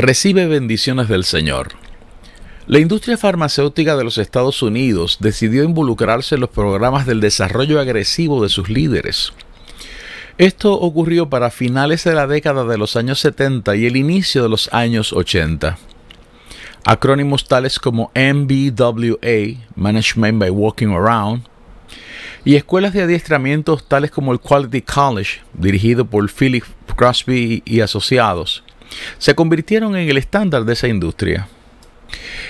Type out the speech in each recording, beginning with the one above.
Recibe bendiciones del Señor. La industria farmacéutica de los Estados Unidos decidió involucrarse en los programas del desarrollo agresivo de sus líderes. Esto ocurrió para finales de la década de los años 70 y el inicio de los años 80. Acrónimos tales como MBWA, Management by Walking Around, y escuelas de adiestramiento tales como el Quality College, dirigido por Philip Crosby y asociados, se convirtieron en el estándar de esa industria.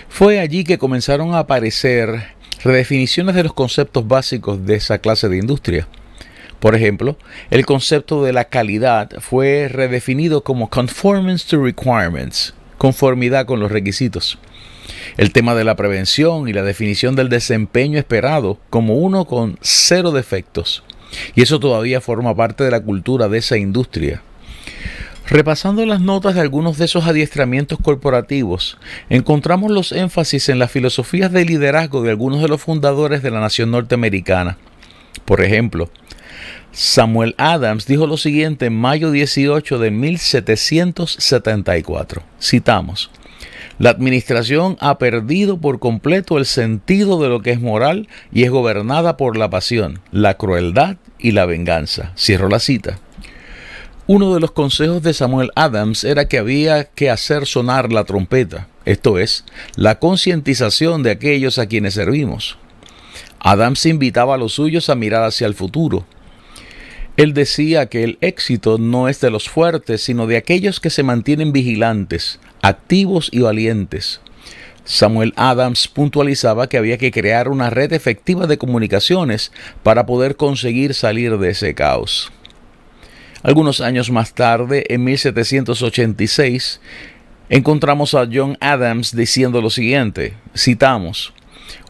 Fue allí que comenzaron a aparecer redefiniciones de los conceptos básicos de esa clase de industria. Por ejemplo, el concepto de la calidad fue redefinido como conformance to requirements, conformidad con los requisitos. El tema de la prevención y la definición del desempeño esperado como uno con cero defectos. Y eso todavía forma parte de la cultura de esa industria. Repasando las notas de algunos de esos adiestramientos corporativos, encontramos los énfasis en las filosofías de liderazgo de algunos de los fundadores de la nación norteamericana. Por ejemplo, Samuel Adams dijo lo siguiente en mayo 18 de 1774. Citamos. La administración ha perdido por completo el sentido de lo que es moral y es gobernada por la pasión, la crueldad y la venganza. Cierro la cita. Uno de los consejos de Samuel Adams era que había que hacer sonar la trompeta, esto es, la concientización de aquellos a quienes servimos. Adams invitaba a los suyos a mirar hacia el futuro. Él decía que el éxito no es de los fuertes, sino de aquellos que se mantienen vigilantes, activos y valientes. Samuel Adams puntualizaba que había que crear una red efectiva de comunicaciones para poder conseguir salir de ese caos. Algunos años más tarde, en 1786, encontramos a John Adams diciendo lo siguiente, citamos,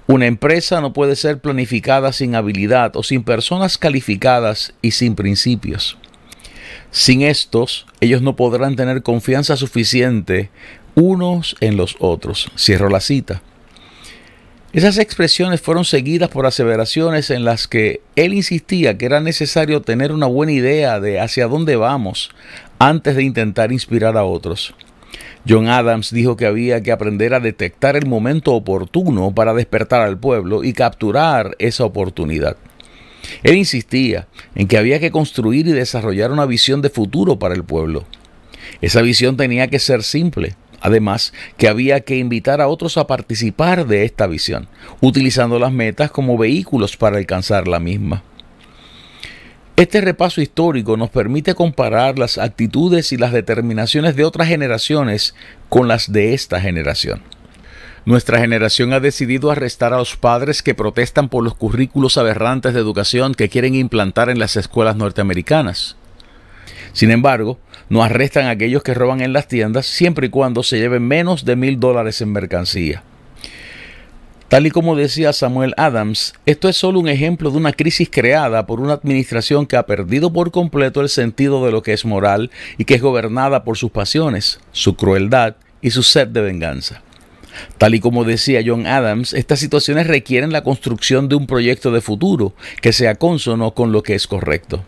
una empresa no puede ser planificada sin habilidad o sin personas calificadas y sin principios. Sin estos, ellos no podrán tener confianza suficiente unos en los otros. Cierro la cita. Esas expresiones fueron seguidas por aseveraciones en las que él insistía que era necesario tener una buena idea de hacia dónde vamos antes de intentar inspirar a otros. John Adams dijo que había que aprender a detectar el momento oportuno para despertar al pueblo y capturar esa oportunidad. Él insistía en que había que construir y desarrollar una visión de futuro para el pueblo. Esa visión tenía que ser simple, Además, que había que invitar a otros a participar de esta visión, utilizando las metas como vehículos para alcanzar la misma. Este repaso histórico nos permite comparar las actitudes y las determinaciones de otras generaciones con las de esta generación. Nuestra generación ha decidido arrestar a los padres que protestan por los currículos aberrantes de educación que quieren implantar en las escuelas norteamericanas. Sin embargo, no arrestan a aquellos que roban en las tiendas siempre y cuando se lleven menos de mil dólares en mercancía. Tal y como decía Samuel Adams, esto es solo un ejemplo de una crisis creada por una administración que ha perdido por completo el sentido de lo que es moral y que es gobernada por sus pasiones, su crueldad y su sed de venganza. Tal y como decía John Adams, estas situaciones requieren la construcción de un proyecto de futuro que sea consono con lo que es correcto.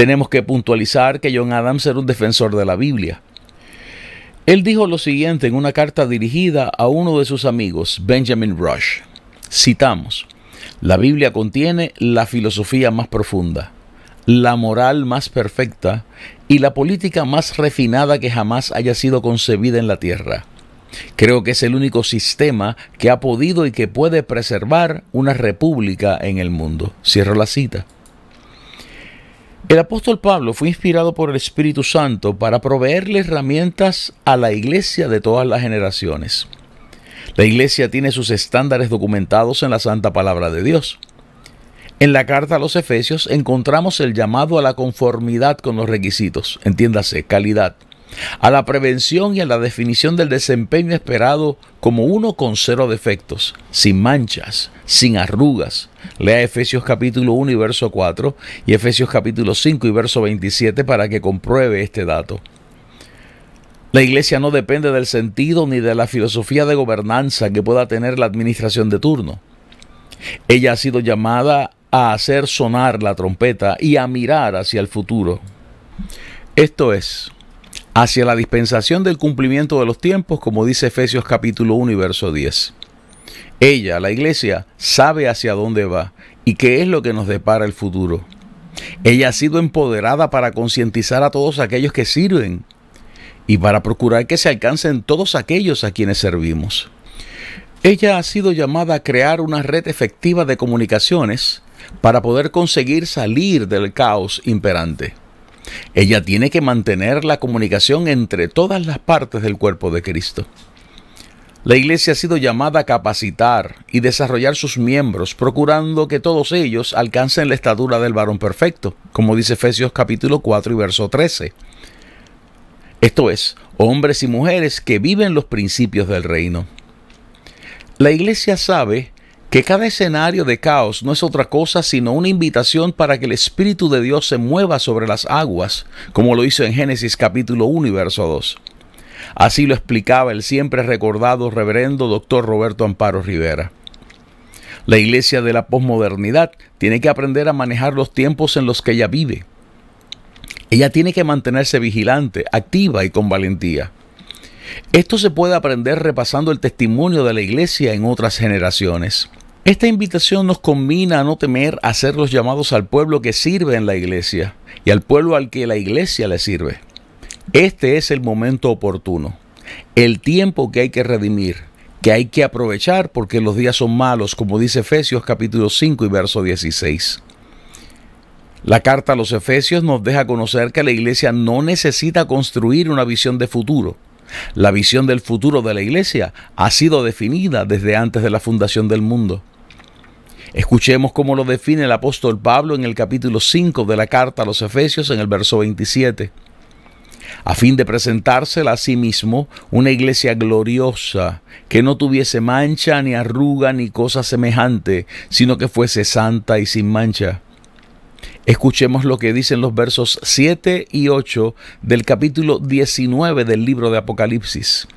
Tenemos que puntualizar que John Adams era un defensor de la Biblia. Él dijo lo siguiente en una carta dirigida a uno de sus amigos, Benjamin Rush. Citamos, la Biblia contiene la filosofía más profunda, la moral más perfecta y la política más refinada que jamás haya sido concebida en la tierra. Creo que es el único sistema que ha podido y que puede preservar una república en el mundo. Cierro la cita. El apóstol Pablo fue inspirado por el Espíritu Santo para proveerle herramientas a la iglesia de todas las generaciones. La iglesia tiene sus estándares documentados en la Santa Palabra de Dios. En la carta a los Efesios encontramos el llamado a la conformidad con los requisitos, entiéndase, calidad, a la prevención y a la definición del desempeño esperado como uno con cero defectos, sin manchas, sin arrugas. Lea Efesios capítulo 1 y verso 4 y Efesios capítulo 5 y verso 27 para que compruebe este dato. La iglesia no depende del sentido ni de la filosofía de gobernanza que pueda tener la administración de turno. Ella ha sido llamada a hacer sonar la trompeta y a mirar hacia el futuro. Esto es, hacia la dispensación del cumplimiento de los tiempos, como dice Efesios capítulo 1 y verso 10. Ella, la iglesia, sabe hacia dónde va y qué es lo que nos depara el futuro. Ella ha sido empoderada para concientizar a todos aquellos que sirven y para procurar que se alcancen todos aquellos a quienes servimos. Ella ha sido llamada a crear una red efectiva de comunicaciones para poder conseguir salir del caos imperante. Ella tiene que mantener la comunicación entre todas las partes del cuerpo de Cristo. La iglesia ha sido llamada a capacitar y desarrollar sus miembros, procurando que todos ellos alcancen la estatura del varón perfecto, como dice Efesios capítulo 4 y verso 13. Esto es, hombres y mujeres que viven los principios del reino. La iglesia sabe que cada escenario de caos no es otra cosa sino una invitación para que el Espíritu de Dios se mueva sobre las aguas, como lo hizo en Génesis capítulo 1 y verso 2. Así lo explicaba el siempre recordado reverendo doctor Roberto Amparo Rivera. La iglesia de la posmodernidad tiene que aprender a manejar los tiempos en los que ella vive. Ella tiene que mantenerse vigilante, activa y con valentía. Esto se puede aprender repasando el testimonio de la iglesia en otras generaciones. Esta invitación nos combina a no temer a los llamados al pueblo que sirve en la iglesia y al pueblo al que la iglesia le sirve. Este es el momento oportuno, el tiempo que hay que redimir, que hay que aprovechar porque los días son malos, como dice Efesios capítulo 5 y verso 16. La carta a los Efesios nos deja conocer que la iglesia no necesita construir una visión de futuro, la visión del futuro de la Iglesia ha sido definida desde antes de la fundación del mundo. Escuchemos cómo lo define el apóstol Pablo en el capítulo 5 de la carta a los Efesios en el verso 27. A fin de presentársela a sí mismo una iglesia gloriosa, que no tuviese mancha ni arruga ni cosa semejante, sino que fuese santa y sin mancha. Escuchemos lo que dicen los versos 7 y 8 del capítulo 19 del libro de Apocalipsis.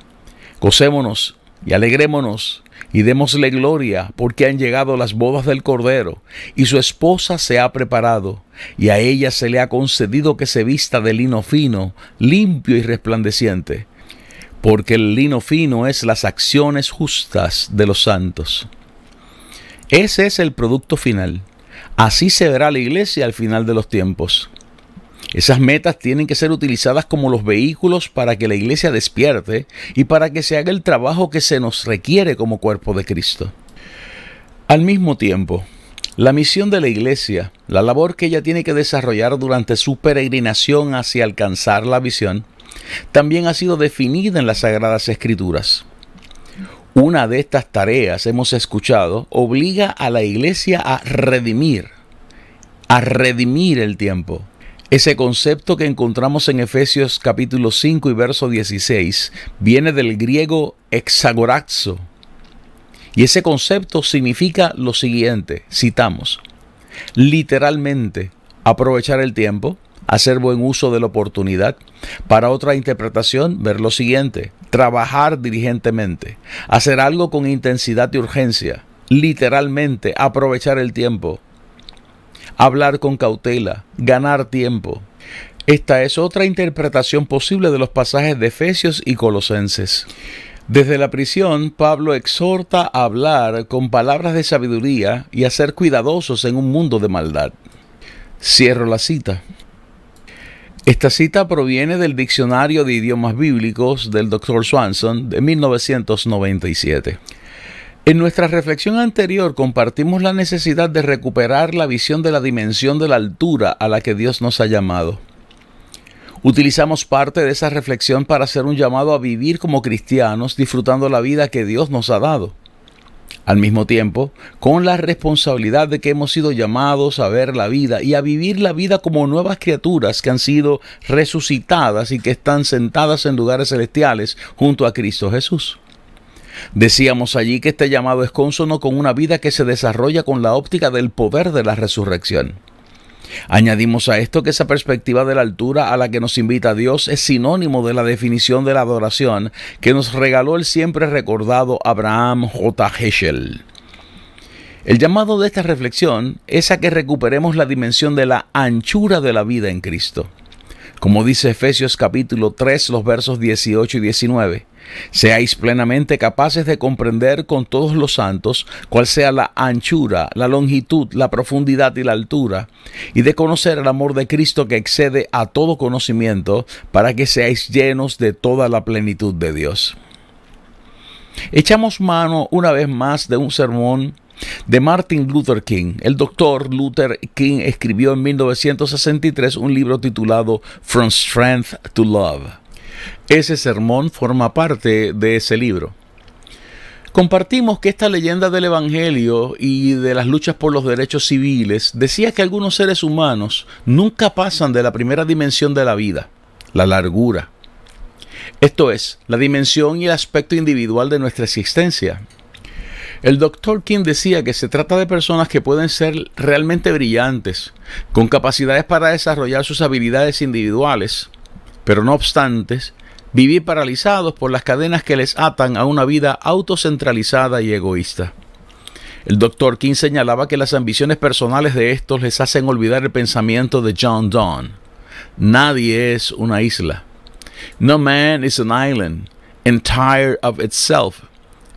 Gocémonos y alegrémonos y démosle gloria porque han llegado las bodas del Cordero y su esposa se ha preparado y a ella se le ha concedido que se vista de lino fino, limpio y resplandeciente, porque el lino fino es las acciones justas de los santos. Ese es el producto final Así se verá la iglesia al final de los tiempos. Esas metas tienen que ser utilizadas como los vehículos para que la iglesia despierte y para que se haga el trabajo que se nos requiere como cuerpo de Cristo. Al mismo tiempo, la misión de la iglesia, la labor que ella tiene que desarrollar durante su peregrinación hacia alcanzar la visión, también ha sido definida en las Sagradas Escrituras. Una de estas tareas, hemos escuchado, obliga a la iglesia a redimir, a redimir el tiempo. Ese concepto que encontramos en Efesios capítulo 5 y verso 16 viene del griego exagorazo. Y ese concepto significa lo siguiente, citamos, literalmente aprovechar el tiempo, hacer buen uso de la oportunidad. Para otra interpretación, ver lo siguiente, trabajar diligentemente, hacer algo con intensidad y urgencia, literalmente aprovechar el tiempo, hablar con cautela, ganar tiempo. Esta es otra interpretación posible de los pasajes de Efesios y Colosenses. Desde la prisión, Pablo exhorta a hablar con palabras de sabiduría y a ser cuidadosos en un mundo de maldad. Cierro la cita. Esta cita proviene del Diccionario de Idiomas Bíblicos del Dr. Swanson de 1997. En nuestra reflexión anterior compartimos la necesidad de recuperar la visión de la dimensión de la altura a la que Dios nos ha llamado. Utilizamos parte de esa reflexión para hacer un llamado a vivir como cristianos disfrutando la vida que Dios nos ha dado. Al mismo tiempo, con la responsabilidad de que hemos sido llamados a ver la vida y a vivir la vida como nuevas criaturas que han sido resucitadas y que están sentadas en lugares celestiales junto a Cristo Jesús. Decíamos allí que este llamado es consono con una vida que se desarrolla con la óptica del poder de la resurrección. Añadimos a esto que esa perspectiva de la altura a la que nos invita Dios es sinónimo de la definición de la adoración que nos regaló el siempre recordado Abraham J. Heschel. El llamado de esta reflexión es a que recuperemos la dimensión de la anchura de la vida en Cristo. Como dice Efesios capítulo 3, los versos 18 y 19, Seáis plenamente capaces de comprender con todos los santos cuál sea la anchura, la longitud, la profundidad y la altura, y de conocer el amor de Cristo que excede a todo conocimiento, para que seáis llenos de toda la plenitud de Dios. Echamos mano una vez más de un sermón de Martin Luther King. El doctor Luther King escribió en 1963 un libro titulado From Strength to Love. Ese sermón forma parte de ese libro. Compartimos que esta leyenda del Evangelio y de las luchas por los derechos civiles decía que algunos seres humanos nunca pasan de la primera dimensión de la vida, la largura. Esto es, la dimensión y el aspecto individual de nuestra existencia. El doctor King decía que se trata de personas que pueden ser realmente brillantes, con capacidades para desarrollar sus habilidades individuales, pero no obstante, vivir paralizados por las cadenas que les atan a una vida autocentralizada y egoísta. El doctor King señalaba que las ambiciones personales de estos les hacen olvidar el pensamiento de John Donne. Nadie es una isla. No man is an island, entire of itself.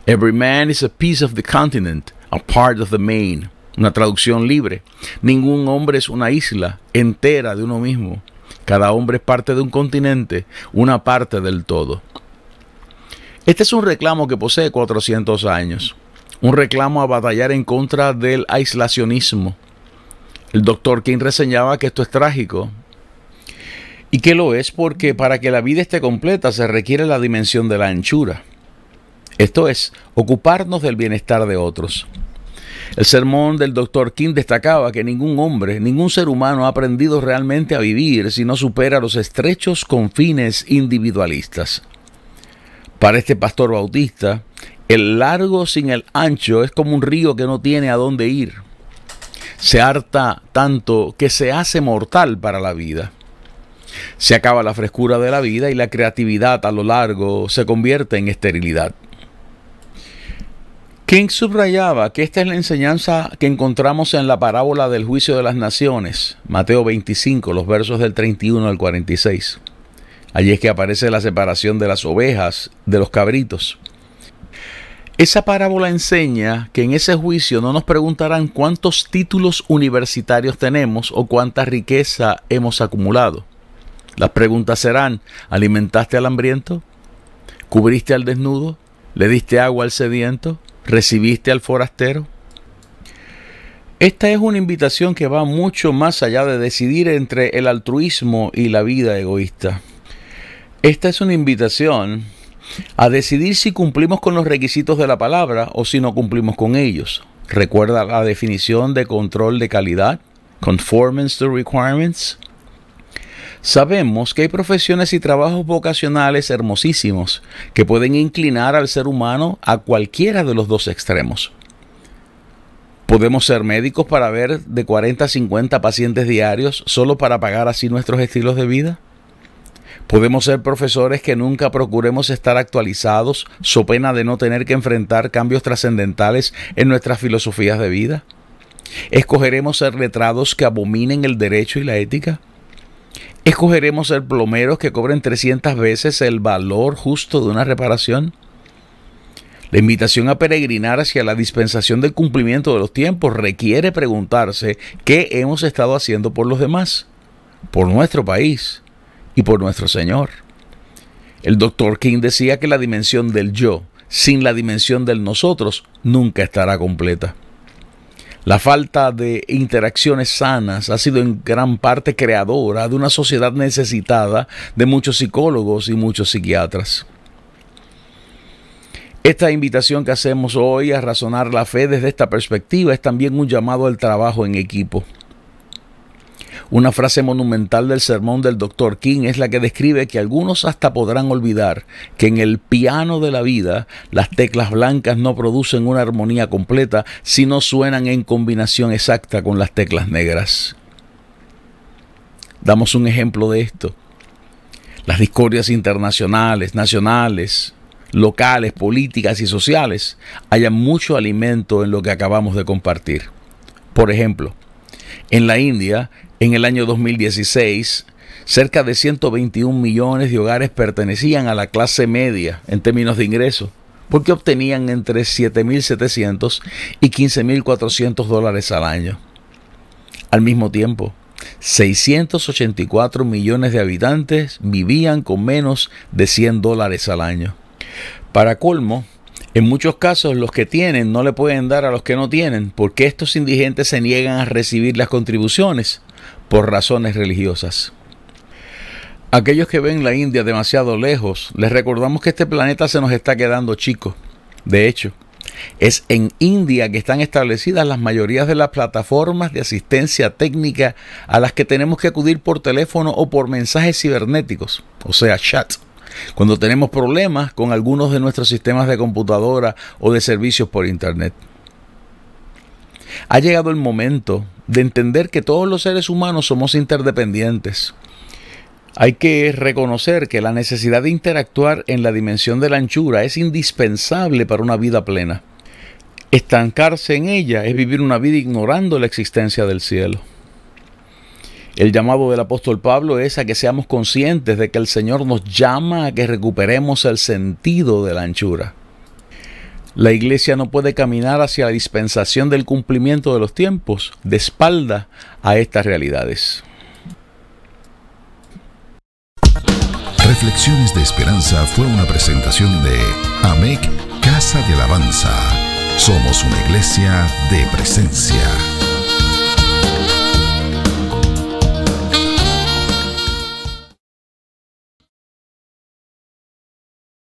Every man is a piece of the continent, a part of the main. Una traducción libre. Ningún hombre es una isla entera de uno mismo. Cada hombre es parte de un continente, una parte del todo. Este es un reclamo que posee 400 años, un reclamo a batallar en contra del aislacionismo. El doctor King reseñaba que esto es trágico, y que lo es porque para que la vida esté completa se requiere la dimensión de la anchura. Esto es, ocuparnos del bienestar de otros. El sermón del doctor King destacaba que ningún hombre, ningún ser humano ha aprendido realmente a vivir si no supera los estrechos confines individualistas. Para este pastor bautista, el largo sin el ancho es como un río que no tiene a dónde ir. Se harta tanto que se hace mortal para la vida. Se acaba la frescura de la vida y la creatividad a lo largo se convierte en esterilidad. King subrayaba que esta es la enseñanza que encontramos en la parábola del juicio de las naciones, Mateo 25, los versos del 31 al 46. Allí es que aparece la separación de las ovejas de los cabritos. Esa parábola enseña que en ese juicio no nos preguntarán cuántos títulos universitarios tenemos o cuánta riqueza hemos acumulado. Las preguntas serán, ¿alimentaste al hambriento? ¿Cubriste al desnudo? ¿Le diste agua al sediento? ¿Recibiste al forastero? Esta es una invitación que va mucho más allá de decidir entre el altruismo y la vida egoísta. Esta es una invitación a decidir si cumplimos con los requisitos de la palabra o si no cumplimos con ellos. Recuerda la definición de control de calidad, conformance to requirements. Sabemos que hay profesiones y trabajos vocacionales hermosísimos que pueden inclinar al ser humano a cualquiera de los dos extremos. Podemos ser médicos para ver de 40 a 50 pacientes diarios solo para pagar así nuestros estilos de vida. Podemos ser profesores que nunca procuremos estar actualizados, so pena de no tener que enfrentar cambios trascendentales en nuestras filosofías de vida. ¿Escogeremos ser letrados que abominen el derecho y la ética? ¿Escogeremos ser plomeros que cobren 300 veces el valor justo de una reparación? La invitación a peregrinar hacia la dispensación del cumplimiento de los tiempos requiere preguntarse qué hemos estado haciendo por los demás, por nuestro país y por nuestro Señor. El doctor King decía que la dimensión del yo sin la dimensión del nosotros nunca estará completa. La falta de interacciones sanas ha sido en gran parte creadora de una sociedad necesitada de muchos psicólogos y muchos psiquiatras. Esta invitación que hacemos hoy a razonar la fe desde esta perspectiva es también un llamado al trabajo en equipo. Una frase monumental del sermón del Dr. King es la que describe que algunos hasta podrán olvidar que en el piano de la vida las teclas blancas no producen una armonía completa si no suenan en combinación exacta con las teclas negras. Damos un ejemplo de esto. Las discordias internacionales, nacionales, locales, políticas y sociales, haya mucho alimento en lo que acabamos de compartir. Por ejemplo, en la India, en el año 2016, cerca de 121 millones de hogares pertenecían a la clase media en términos de ingresos, porque obtenían entre 7.700 y 15.400 dólares al año. Al mismo tiempo, 684 millones de habitantes vivían con menos de 100 dólares al año. Para colmo, en muchos casos los que tienen no le pueden dar a los que no tienen porque estos indigentes se niegan a recibir las contribuciones por razones religiosas. Aquellos que ven la India demasiado lejos, les recordamos que este planeta se nos está quedando chico. De hecho, es en India que están establecidas las mayorías de las plataformas de asistencia técnica a las que tenemos que acudir por teléfono o por mensajes cibernéticos, o sea, chat, cuando tenemos problemas con algunos de nuestros sistemas de computadora o de servicios por Internet. Ha llegado el momento de entender que todos los seres humanos somos interdependientes. Hay que reconocer que la necesidad de interactuar en la dimensión de la anchura es indispensable para una vida plena. Estancarse en ella es vivir una vida ignorando la existencia del cielo. El llamado del apóstol Pablo es a que seamos conscientes de que el Señor nos llama a que recuperemos el sentido de la anchura. La iglesia no puede caminar hacia la dispensación del cumplimiento de los tiempos de espalda a estas realidades. Reflexiones de Esperanza fue una presentación de AMEC Casa de Alabanza. Somos una iglesia de presencia.